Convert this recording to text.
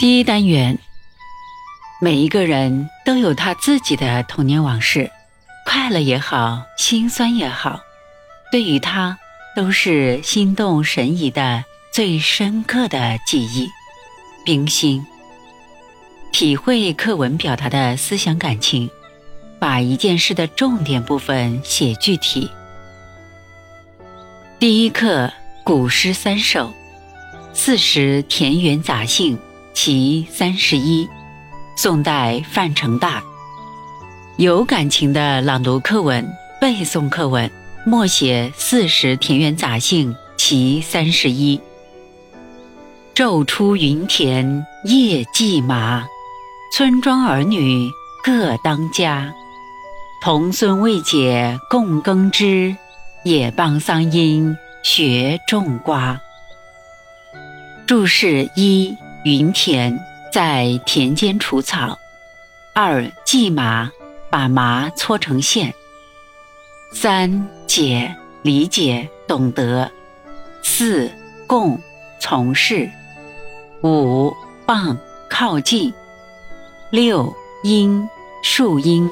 第一单元，每一个人都有他自己的童年往事，快乐也好，心酸也好，对于他都是心动神怡的最深刻的记忆。冰心，体会课文表达的思想感情，把一件事的重点部分写具体。第一课古诗三首，四时田园杂兴。其三十一，宋代范成大。有感情的朗读课文、背诵课文，默写《四时田园杂兴》其三十一。昼出耘田夜绩麻，村庄儿女各当家。童孙未解供耕织，也傍桑阴学种瓜。注释一。云田在田间除草。二稷麻，把麻搓成线。三解，理解懂得。四共，从事。五傍，靠近。六因，树荫。